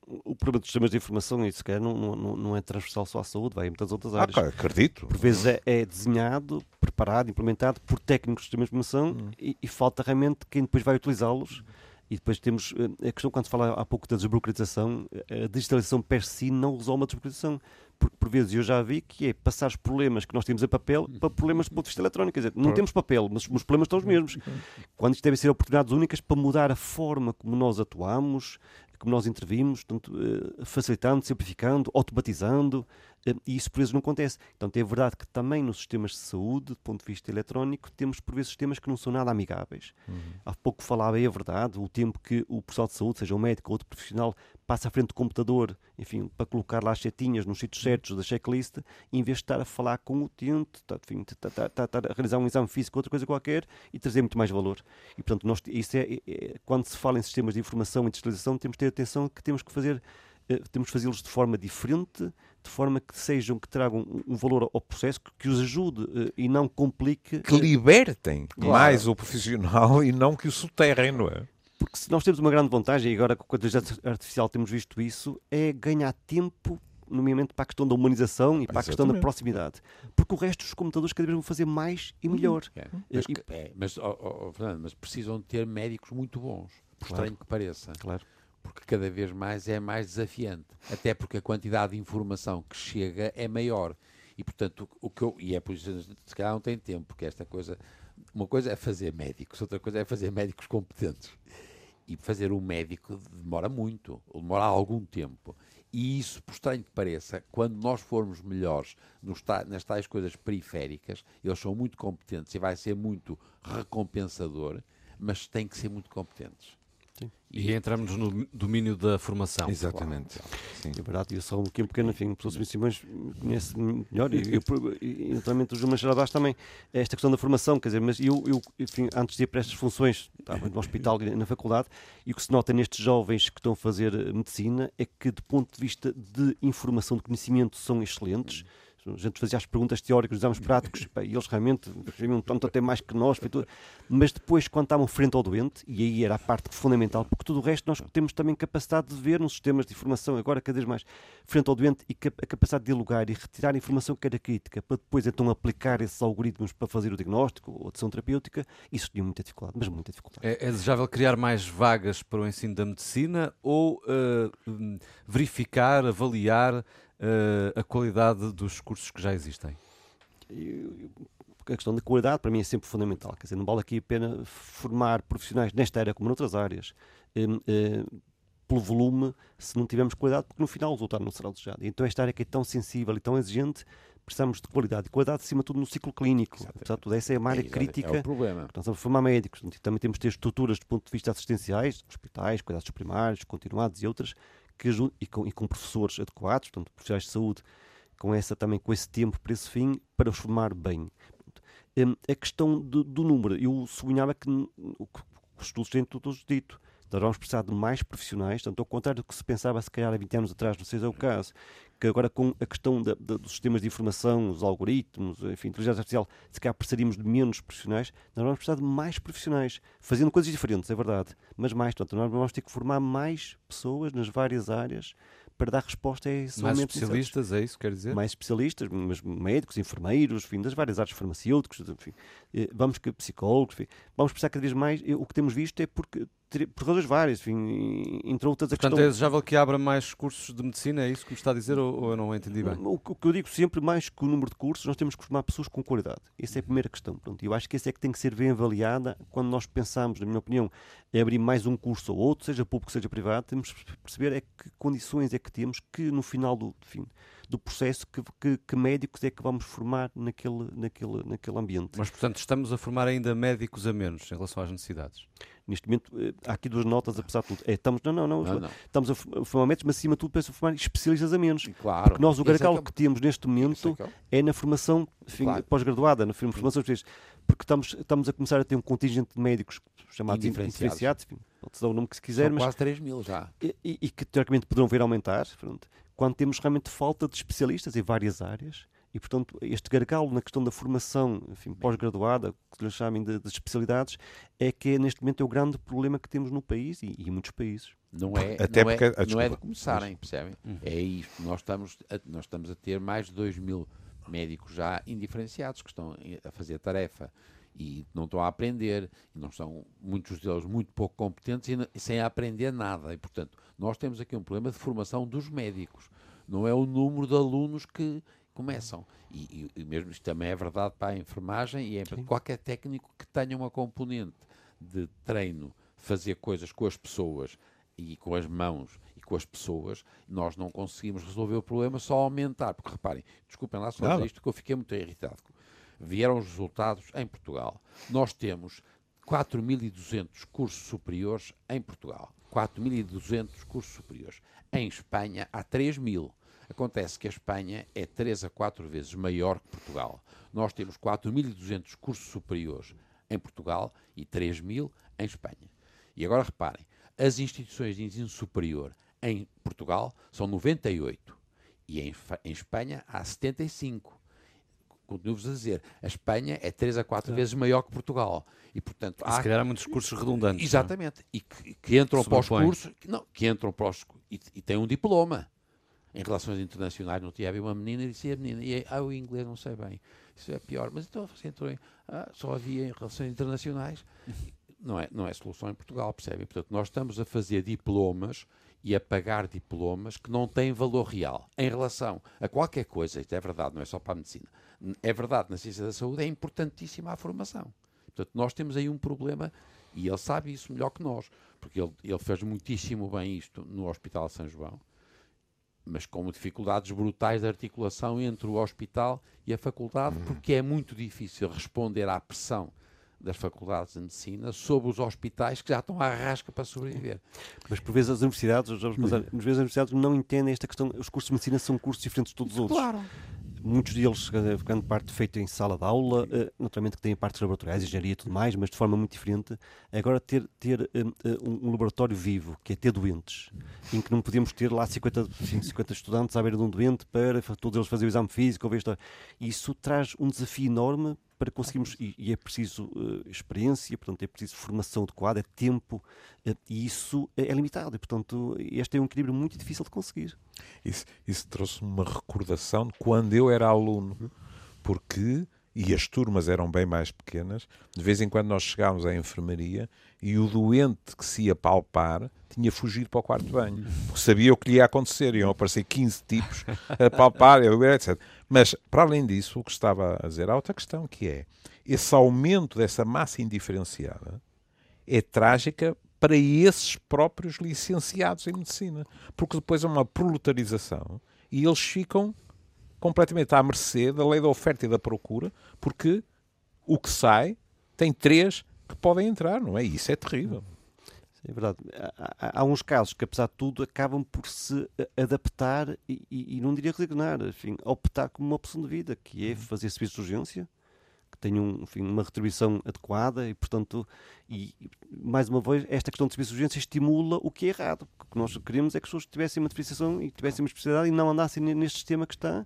O problema dos sistemas de informação, isso sequer não, não, não é transversal só à saúde, vai em muitas outras áreas. Ah, acredito. Por vezes é, é, desenhado, preparado, implementado por técnicos de sistemas de informação hum. e, e, falta realmente quem depois vai utilizá-los. E depois temos eh, a questão, quando se fala há pouco da desburocratização, a digitalização per si não resolve uma desburocratização. Porque por vezes eu já vi que é passar os problemas que nós temos em papel para problemas do ponto de vista eletrónico. Quer dizer, não temos papel, mas os problemas estão os mesmos. Quando isto devem ser oportunidades únicas para mudar a forma como nós atuamos, como nós intervimos, portanto, eh, facilitando, simplificando, automatizando, eh, e isso por vezes não acontece. Então é verdade que também nos sistemas de saúde, do ponto de vista eletrónico, temos por vezes sistemas que não são nada amigáveis. Uhum. Há pouco falava, é verdade, o tempo que o profissional de saúde, seja um médico ou outro profissional, passa à frente do computador, enfim, para colocar lá as setinhas nos sítios certos da checklist, em vez de estar a falar com o utente, tá, enfim, estar, tá, tá, a realizar um exame físico ou outra coisa qualquer e trazer muito mais valor. E, portanto, nós, isso é, é, quando se fala em sistemas de informação e digitalização, temos de ter atenção que temos que fazer eh, temos fazê-los de forma diferente, de forma que sejam, que tragam um valor ao processo, que, que os ajude uh, e não complique. Que libertem claro. mais o profissional e não que o soterrem, não é? Porque se nós temos uma grande vantagem, e agora com a inteligência artificial temos visto isso, é ganhar tempo nomeadamente para a questão da humanização e para Exatamente. a questão da proximidade. Porque o resto dos computadores cada vez vão fazer mais e melhor. É. Mas, e, é, mas, oh, oh, Fernando, mas precisam ter médicos muito bons, por claro. estranho que pareça. Claro porque cada vez mais é mais desafiante, até porque a quantidade de informação que chega é maior. E portanto, o que eu, e é por isso que se calhar não tem tempo, porque esta coisa, uma coisa é fazer médicos, outra coisa é fazer médicos competentes. E fazer um médico demora muito, demora algum tempo. E isso, por estranho que pareça, quando nós formos melhores nos, nas tais coisas periféricas, eles são muito competentes e vai ser muito recompensador, mas têm que ser muito competentes. E entramos no domínio da formação. Exatamente. Sim. É verdade, eu sou um pequeno, enfim, o professor Simões conhece melhor, e, eu, e naturalmente o João Mancheira também, esta questão da formação, quer dizer, mas eu, eu enfim, antes de ir para estas funções, estava no hospital e na faculdade, e o que se nota nestes jovens que estão a fazer medicina é que, do ponto de vista de informação, de conhecimento, são excelentes. A gente fazia as perguntas teóricas, os exames práticos, e eles realmente sabiam tanto até mais que nós, mas depois, quando estavam frente ao doente, e aí era a parte fundamental, porque tudo o resto nós temos também capacidade de ver nos sistemas de informação, agora cada vez mais, frente ao doente, e a capacidade de dialogar e retirar a informação que era crítica, para depois então aplicar esses algoritmos para fazer o diagnóstico ou a decisão terapêutica, isso tinha muita dificuldade, mas muita dificuldade. É, é desejável criar mais vagas para o ensino da medicina ou uh, verificar, avaliar uh, a qualidade dos cursos que já existem? a questão da qualidade para mim é sempre fundamental. Quer dizer, não vale aqui a pena formar profissionais nesta área como noutras áreas. Um, uh, pelo volume se não tivermos qualidade, porque no final o resultado não será desejado. Então esta área que é tão sensível e tão exigente, precisamos de qualidade. E qualidade, acima de tudo, no ciclo clínico. Portanto, essa é uma área é, crítica. É o problema. Nós estamos a formar médicos. Também temos de ter estruturas do ponto de vista assistenciais, hospitais, cuidados primários, continuados e outras, que e, com, e com professores adequados, portanto, profissionais de saúde, com essa também com esse tempo para esse fim, para os formar bem. Um, a questão do, do, número, eu sublinhava que os estudos têm todos dito. Nós vamos precisar de mais profissionais, tanto ao contrário do que se pensava se calhar há 20 anos atrás, não sei se é o caso, que agora com a questão da, da, dos sistemas de informação, os algoritmos, enfim, inteligência artificial, se calhar precisaríamos de menos profissionais, nós vamos precisar de mais profissionais, fazendo coisas diferentes, é verdade, mas mais, portanto, nós vamos ter que formar mais pessoas nas várias áreas para dar resposta a esse Mais especialistas, é isso que quer dizer? Mais especialistas, mas médicos, enfermeiros, enfim, das várias áreas farmacêuticos, enfim, eh, vamos que psicólogos, enfim, vamos precisar cada vez mais. O que temos visto é porque por razões várias, enfim, entre outras a Portanto, questão... é desejável que abra mais cursos de medicina, é isso que me está a dizer ou, ou eu não entendi bem? O, o, que eu digo sempre, mais que o número de cursos, nós temos que formar pessoas com qualidade. Essa é a primeira questão. Eu acho que essa é que tem que ser bem avaliada quando nós pensamos, na minha opinião, em abrir mais um curso ou outro, seja público, seja privado, temos que perceber é que condições é que temos que no final do, fim, do processo que, que, que, médicos é que vamos formar naquele, naquele, naquele ambiente. Mas, portanto, estamos a formar ainda médicos a menos em relação às necessidades? Neste momento, eh, há aqui duas notas, apesar de tudo. É, estamos, não, não, não, não, não. estamos a formar médicos, mas acima de tudo, penso a formar especialistas a menos. Claro. Porque nós, o gargalo é que, que, temos neste momento é, é, na formação claro. pós-graduada, na formação especialista. Porque estamos, estamos a começar a ter um contingente de médicos chamados diferenciados, enfim, pode dar o nome que se quiser. São mas, quase 3 mil já. E, e, e, que teoricamente poderão vir a aumentar, pronto, quando temos realmente falta de especialistas em várias áreas e, portanto, este gargalo na questão da formação pós-graduada, que lhe chamem de, de, especialidades, é que neste momento é o grande problema que temos no país e, em muitos países. Não é, Até não, é, porque, é, não é de começarem, percebem? Uhum. É isto. Nós estamos, a, nós estamos a ter mais de 2 mil médicos já indiferenciados que estão a fazer tarefa e não estão a aprender, e não são muitos deles muito pouco competentes e, e sem aprender nada. E, portanto, nós temos aqui um problema de formação dos médicos. Não é o número de alunos que começam. E, e, mesmo isto também é verdade para a enfermagem e é para qualquer técnico que tenha uma componente de treino, fazer coisas com as pessoas e com as mãos e com as pessoas, nós não conseguimos resolver o problema só aumentar. Porque reparem, desculpem lá só claro. isto que eu fiquei muito irritado vieram os resultados em Portugal. Nós temos 4.200 cursos superiores em Portugal. 4.200 cursos superiores. Em Espanha há 3.000. Acontece que a Espanha é 3 a 4 vezes maior que Portugal. Nós temos 4.200 cursos superiores em Portugal e 3.000 em Espanha. E agora reparem, as instituições de ensino superior em Portugal são 98 e em, em Espanha há 75 continuo-vos a dizer, a Espanha é 3 a 4 vezes maior que Portugal. E, portanto, há... Se calhar há muitos cursos redundantes. É? Exatamente. Não? E que, que entram para os cursos, que, não, que entram para os, e, e têm um diploma. Em relações internacionais, não tinha havia uma menina e disse a menina, e ah, o inglês não sei bem. Isso é pior. Mas então você entrou em, ah, só havia em relações internacionais. [LAUGHS] Não é, não é solução em Portugal, percebem? Portanto, nós estamos a fazer diplomas e a pagar diplomas que não têm valor real em relação a qualquer coisa, isto é verdade, não é só para a medicina, é verdade, na ciência da saúde é importantíssima a formação. Portanto, nós temos aí um problema e ele sabe isso melhor que nós, porque ele, ele fez muitíssimo bem isto no Hospital São João, mas com dificuldades brutais de articulação entre o hospital e a faculdade, uhum. porque é muito difícil responder à pressão das faculdades de medicina sobre os hospitais que já estão à rasca para sobreviver. Mas por vezes as universidades, vamos passar, por vezes as universidades não entendem esta questão, os cursos de medicina são cursos diferentes de todos os outros. Claro muitos deles ficando parte feito em sala de aula, uh, naturalmente que têm partes laboratoriais, engenharia e tudo mais, mas de forma muito diferente. Agora ter, ter uh, um, um, laboratório vivo, que é ter doentes, em que não podemos ter lá 50, 50 estudantes à beira de um doente para todos eles fazerem o exame físico, ou isto. Isso traz um desafio enorme para conseguirmos, e, e é preciso uh, experiência, portanto é preciso formação adequada, é tempo, uh, e isso é, é limitado, e portanto este é um equilíbrio muito difícil de conseguir. Isso, isso trouxe-me uma recordação de quando eu era aluno, porque e as turmas eram bem mais pequenas, de vez em quando nós chegávamos à enfermaria e o doente que se ia palpar tinha fugido para o quarto de banho, [LAUGHS] porque sabia o que lhe ia acontecer, iam aparecer 15 tipos a palpar, etc. Mas, para além disso, o que estava a dizer, há outra questão, que é esse aumento dessa massa indiferenciada é trágica para esses próprios licenciados em medicina. Porque depois é uma proletarização e eles ficam completamente à mercê da lei da oferta e da procura, porque o que sai tem três que podem entrar, não é? Isso é terrível. É verdade. Há, há, uns casos que, apesar de tudo, acabam por se adaptar e, e, e não diria resignar, enfim, optar como uma opção de vida, que é uhum. fazer serviço de urgência, que tenham enfim, uma retribuição adequada e, portanto, e, mais uma vez, esta questão de serviço de urgência estimula o que é errado. O que nós queremos é que as pessoas tivessem uma diferenciação e tivessem uma especialidade e não andassem neste sistema que está.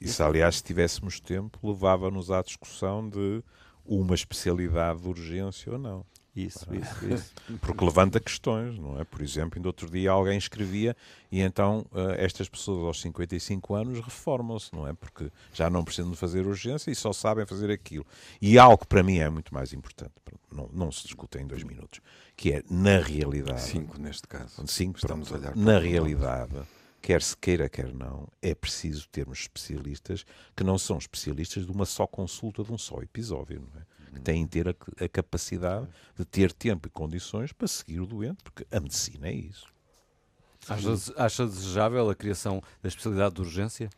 Isso, aliás, se tivéssemos tempo, levava-nos à discussão de uma especialidade de urgência ou não. Isso, isso, isso. [LAUGHS] Porque levanta questões, não é? Por exemplo, ainda outro dia alguém escrevia e então uh, estas pessoas aos 55 anos reformam-se, não é? Porque já não precisam de fazer urgência e só sabem fazer aquilo. E algo que para mim é muito mais importante, não, não se discute em dois minutos, que é na realidade. Cinco neste caso. Cinco, Estamos pronto, a olhar na realidade. Quer se queira, quer não, é preciso termos especialistas que não são especialistas de uma só consulta, de um só episódio, não é? Que têm de ter a, a, capacidade de ter tempo e condições para seguir o doente, porque a medicina é isso. Acha, acha desejável a criação da especialidade de urgência?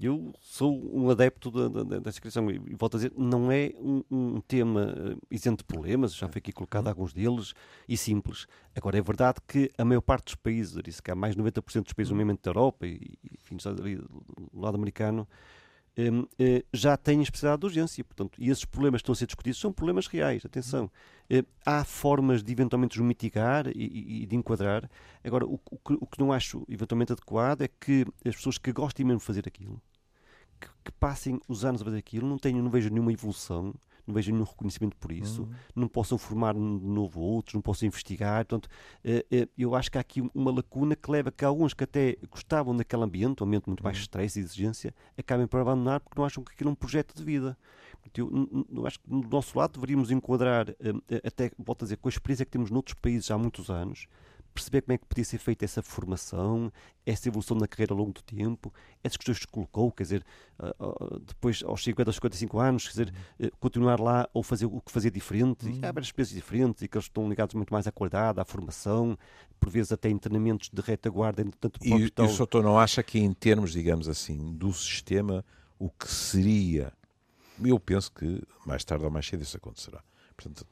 Eu sou um adepto da, da, dessa criação e volto a dizer, não é um, um, tema eh, isento de problemas, já foi aqui colocado uhum. alguns deles, e simples. Agora, é verdade que a maior parte dos países, disse que há mais de 90% dos países, nomeadamente da Europa e, enfim, do lado americano, já têm especialidade de urgência. Portanto, e esses problemas que estão a ser discutidos são problemas reais. Atenção, uh, há formas de eventualmente os mitigar e, e, de enquadrar. Agora, o, o, que, o, que, não acho eventualmente adequado é que as pessoas que gostem mesmo de fazer aquilo, que, que, passem os anos a fazer aquilo, não, tenham, não vejo nenhuma evolução não vejo nenhum reconhecimento por isso, uhum. não possam formar de novo outros, não possam investigar. Portanto, eh, eh, eu acho que há aqui uma lacuna que leva a que alguns que até gostavam daquele ambiente, um ambiente muito mais uhum. stress e exigência, acabem por abandonar porque não acham que aquilo é um projeto de vida. Eu, eu acho que do nosso lado deveríamos enquadrar, eh, até, volto a dizer, com a experiência que temos noutros países há muitos anos, perceber como é que podia ser feita essa formação, essa evolução na carreira ao longo do tempo, essas questões que colocou, quer dizer, uh, depois aos 50, aos 55 anos, quer dizer, uh, continuar lá ou fazer o que fazer diferente, uhum. há várias espécies diferentes e que eles estão ligados muito mais à qualidade, à formação, por vezes até em treinamentos de retaguarda, tanto E, e o Soutor não acha que em termos, digamos assim, do sistema, o que seria, eu penso que mais tarde ou mais cedo isso acontecerá. Portanto,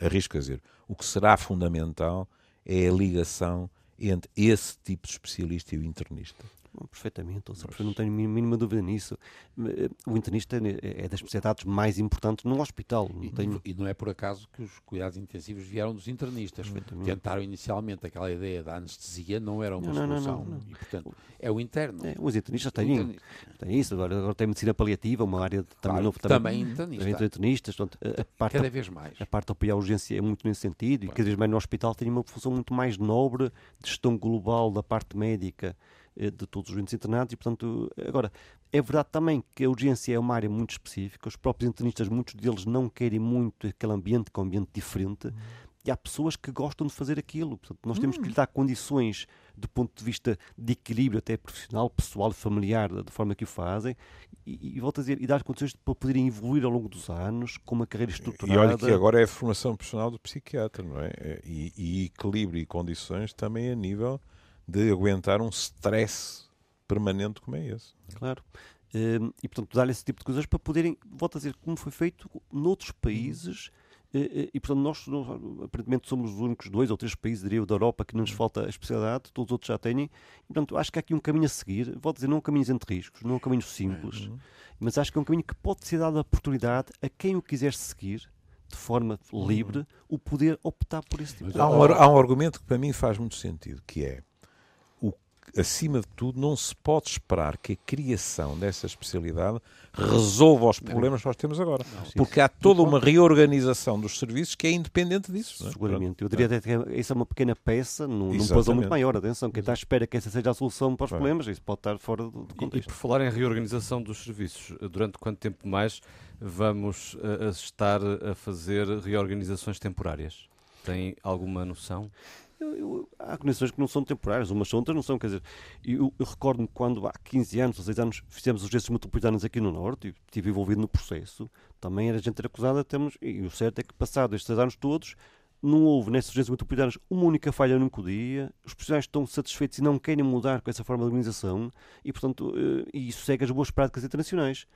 arrisco a dizer, o que será fundamental é a ligação entre esse tipo de especialista e o internista. Perfeitamente, seja, não tenho a mínima dúvida nisso. Eh, o internista é, é das especialidades mais importantes no hospital. Não e, tenho... e, não é por acaso que os cuidados intensivos vieram dos internistas. Tentaram inicialmente aquela ideia da anestesia, não era uma não, solução. Não, não, e, portanto, é o interno. É, os internistas têm, internista. têm isso. Agora, agora tem medicina paliativa, uma área também, claro, novo, também, também internista. internistas. Portanto, a, a parte, cada vez mais. A parte da apoiar urgência é muito nesse sentido. Claro. E cada vez mais no hospital tem uma função muito mais nobre de gestão global da parte médica de todos os doentes internados e, portanto, agora, é verdade também que a urgência é uma área muito específica, os próprios internistas, muitos deles não querem muito aquele ambiente, que é um ambiente diferente, uhum. e há pessoas que gostam de fazer aquilo, portanto, nós temos que lhe dar condições do ponto de vista de equilíbrio até profissional, pessoal, familiar, da forma que o fazem, e, e volto a dizer, e dar condições para poderem evoluir ao longo dos anos, com uma carreira estruturada. E olha que agora é a formação profissional do psiquiatra, não é? E, e equilíbrio e condições também a nível de aguentar um stress permanente como é esse. Claro. Hum, e, portanto, dar esse tipo de coisas para poderem, volto a dizer, como foi feito noutros países. Eh, eh, e, portanto, nós, nós, aparentemente somos os únicos dois ou três países, diria da Europa, que não nos falta a especialidade, todos os outros já têm. E, portanto, acho que há aqui um caminho a seguir. A dizer, não um caminho entre riscos, não um caminho simples, uhum. mas acho que é um caminho que pode ser dado a oportunidade a quem o quiser seguir, de forma livre, uhum. o poder optar por esse tipo de há um, há um argumento que para mim faz muito sentido, que é acima de tudo, não se pode esperar que a criação dessa especialidade resolva os problemas que nós temos agora. Não, porque há toda uma reorganização dos serviços que é independente disso. É? Seguramente. Eu diria até que isso é uma pequena peça, num, num puzzle muito maior. Atenção, quem está à espera que essa seja a solução para os problemas, isso pode estar fora do, do contexto. E, e, por falar em reorganização dos serviços, durante quanto tempo mais vamos uh, estar a fazer reorganizações temporárias? Tem alguma noção? Eu, eu, há condições que não são temporárias, umas são, outras não são. Quer dizer, eu, eu recordo-me quando há 15 anos ou 6 anos fizemos urgências metropolitanas aqui no Norte e estive envolvido no processo, também era gente acusada, temos, e o certo é que passado estes anos todos, não houve nestas urgências metropolitanas uma única falha num dia, os profissionais estão satisfeitos e não querem mudar com essa forma de organização e, portanto, uh, isso segue as boas práticas internacionais.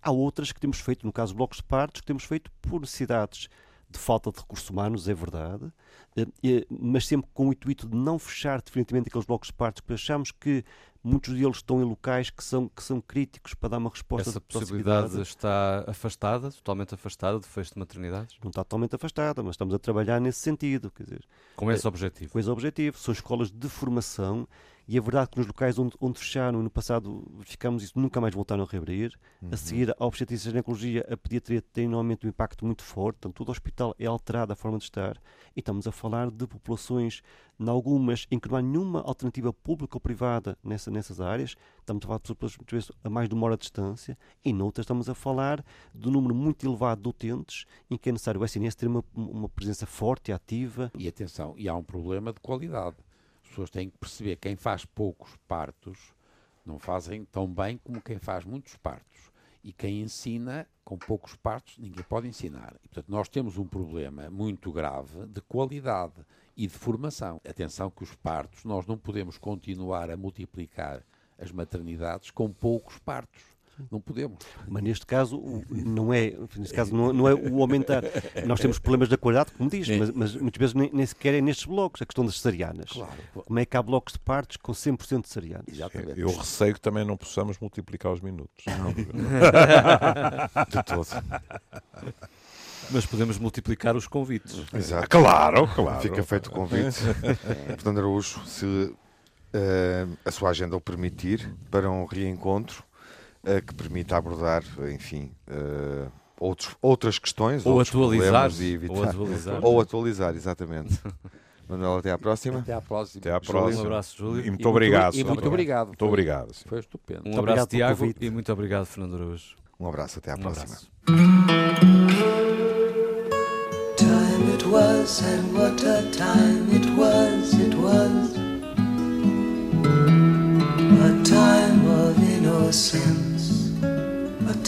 Há outras que temos feito, no caso blocos de partos, que temos feito por necessidades de falta de recursos humanos, é verdade, uh, mas sempre com o intuito de não fechar definitivamente aqueles blocos de partos, porque achamos que muitos deles estão em locais que são, que são críticos para dar uma resposta Essa possibilidade está afastada, totalmente afastada do fecho de maternidades? Não está totalmente afastada, mas estamos a trabalhar nesse sentido. Quer dizer, com esse objetivo? Com esse objetivo. São escolas de formação e é verdade que nos locais onde, onde fecharam, no passado ficamos isso, nunca mais voltaram a reabrir. Uhum. A seguir, a obstetrícia e a ginecologia, a pediatria tem normalmente um impacto muito forte, portanto, todo o hospital é alterado a forma de estar. E estamos a falar de populações, em algumas em que não há nenhuma alternativa pública ou privada nessa, nessas áreas. Estamos a falar de pessoas muitas vezes a mais de uma hora de distância. E noutras estamos a falar de um número muito elevado de utentes em que é necessário o SNS ter uma, uma presença forte e ativa. E atenção, e há um problema de qualidade pessoas têm que perceber quem faz poucos partos não fazem tão bem como quem faz muitos partos. E quem ensina com poucos partos, ninguém pode ensinar. E, portanto, nós temos um problema muito grave de qualidade e de formação. Atenção que os partos, nós não podemos continuar a multiplicar as maternidades com poucos partos. Não podemos. Mas neste caso não é, neste caso [LAUGHS] não, não é o aumentar. Nós temos problemas de qualidade, como diz, mas, mas, muitas vezes nem, nem, sequer é nestes blocos, a questão das cesarianas. Claro. Como é que há blocos de partes com 100% de cesarianas? Exatamente. Eu receio que também não possamos multiplicar os minutos. [LAUGHS] de todo. Mas podemos multiplicar os convites. Exato. Claro, claro. Fica feito o convite. [LAUGHS] Portanto, Araújo, se uh, a sua agenda o permitir, para um reencontro que permita abordar, enfim, uh, outros, outras questões, ou outros atualizar, e evitar, ou atualizar, ou atualizar, exatamente. [LAUGHS] Manuel, até à próxima. Até à próxima. Até à próxima. Um abraço, Júlio. E muito obrigado. E muito obrigado. Muito obrigado. Foi estupendo. Um abraço, Tiago, e muito obrigado, Fernando Araújo. Um abraço, até à um próxima. Abraço. Time it was and what a time it was, it was a time of innocence,